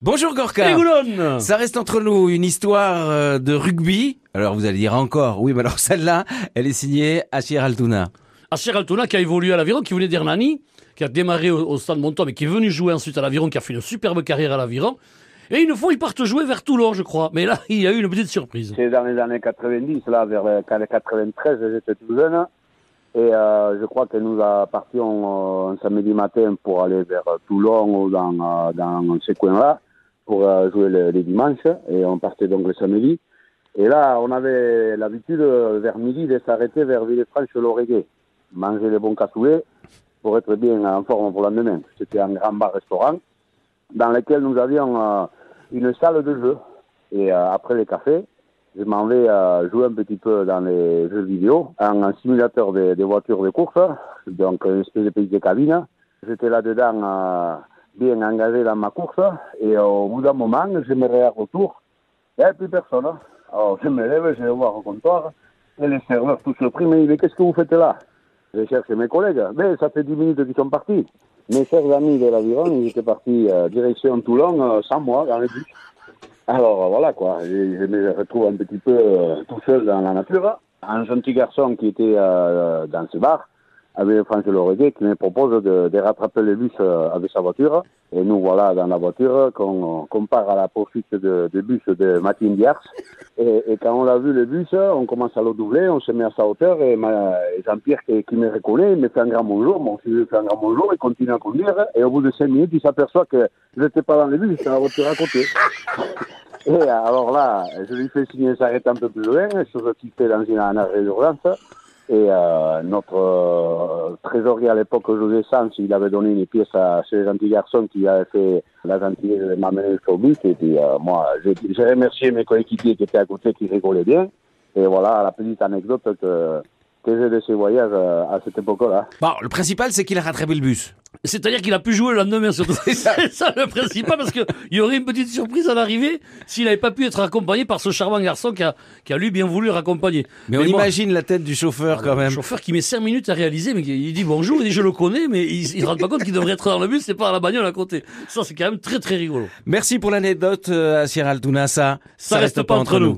Bonjour Gorka. Ça reste entre nous une histoire euh, de rugby. Alors vous allez dire encore, oui, mais alors celle-là, elle est signée Achir Altouna. Achir Altouna qui a évolué à l'Aviron, qui venait d'Hernani, qui a démarré au, au Stade Monton, mais qui est venu jouer ensuite à l'Aviron, qui a fait une superbe carrière à l'Aviron. Et une fois, ils partent jouer vers Toulon, je crois. Mais là, il y a eu une petite surprise. C'est dans les années 90, là, vers les 93, j'étais tout jeune. Et euh, je crois qu'elle nous a parti un, samedi matin pour aller vers Toulon ou dans, euh, dans ces coins-là pour euh, jouer le, les dimanches. Et on partait donc le samedi. Et là, on avait l'habitude, euh, vers midi, de s'arrêter vers Villefranche-l'Oreguet, manger les bons cassouets pour être bien en forme pour le lendemain. C'était un grand bar-restaurant dans lequel nous avions euh, une salle de jeu. Et après les cafés, je m'en vais jouer un petit peu dans les jeux vidéo, en, en simulateur des, des voitures de course, donc une espèce de petite cabine. J'étais là-dedans bien engagé dans ma course, et au bout d'un moment, je me regarde autour, il n'y plus personne. Alors je me lève, je vais voir au comptoir, et les serveurs tous surpris me disent, mais qu'est-ce que vous faites là? Je cherche mes collègues, mais ça fait 10 minutes qu'ils sont partis. Mes chers amis de l'Aviron, ils étaient partis euh, direction Toulon euh, sans moi dans le bus. Alors euh, voilà quoi, je, me retrouve un petit peu tout seul dans la nature. Un gentil garçon qui était dans ce bar avait Franck Loreguet qui me propose de, rattraper le bus euh, avec sa voiture. Et nous voilà dans la voiture qu'on qu'on part à la poursuite de, bus de Mathilde Diars. Et, quand on l'a vu le bus, on commence à le doubler, on se met à sa hauteur et, et Jean-Pierre qui, me reconnaît, il me fait un grand bonjour, mon fils fait un grand bonjour, il continue à conduire et au bout de cinq minutes, il s'aperçoit que je n'étais pas dans le bus, j'étais dans la voiture à côté. Et alors là, je lui fais signer s'arrêter un peu plus loin, chose qui fait dans une un arrêt d'urgence. Et euh, notre euh, trésorier à l'époque, José Sanz, il avait donné une pièce à ce gentil garçon qui avait fait la gentillesse de m'amener jusqu'au but. Et puis euh, moi, j'ai j'ai remercié mes coéquipiers qui étaient à côté, qui rigolaient bien. Et voilà la petite anecdote que, que j'ai de ces voyages euh, à cette époque-là. Bon, le principal, c'est qu'il a rattrapé le bus. C'est-à-dire qu'il a pu jouer le lendemain, surtout. C'est ça le principal, parce qu'il y aurait une petite surprise à l'arrivée s'il n'avait pas pu être accompagné par ce charmant garçon qui a, qui a lui bien voulu le raccompagner. Mais, on imagine la tête du chauffeur quand Le même. chauffeur qui met 5 minutes à réaliser, mais qui- il dit bonjour, il dit je le connais, mais il, il se rend pas compte qu'il devrait être dans le bus, c'est pas à la bagnole à côté. Ça, c'est quand même très très rigolo. Merci pour l'anecdote, euh, Achir Altouna. Ça, Ça reste pas entre nous.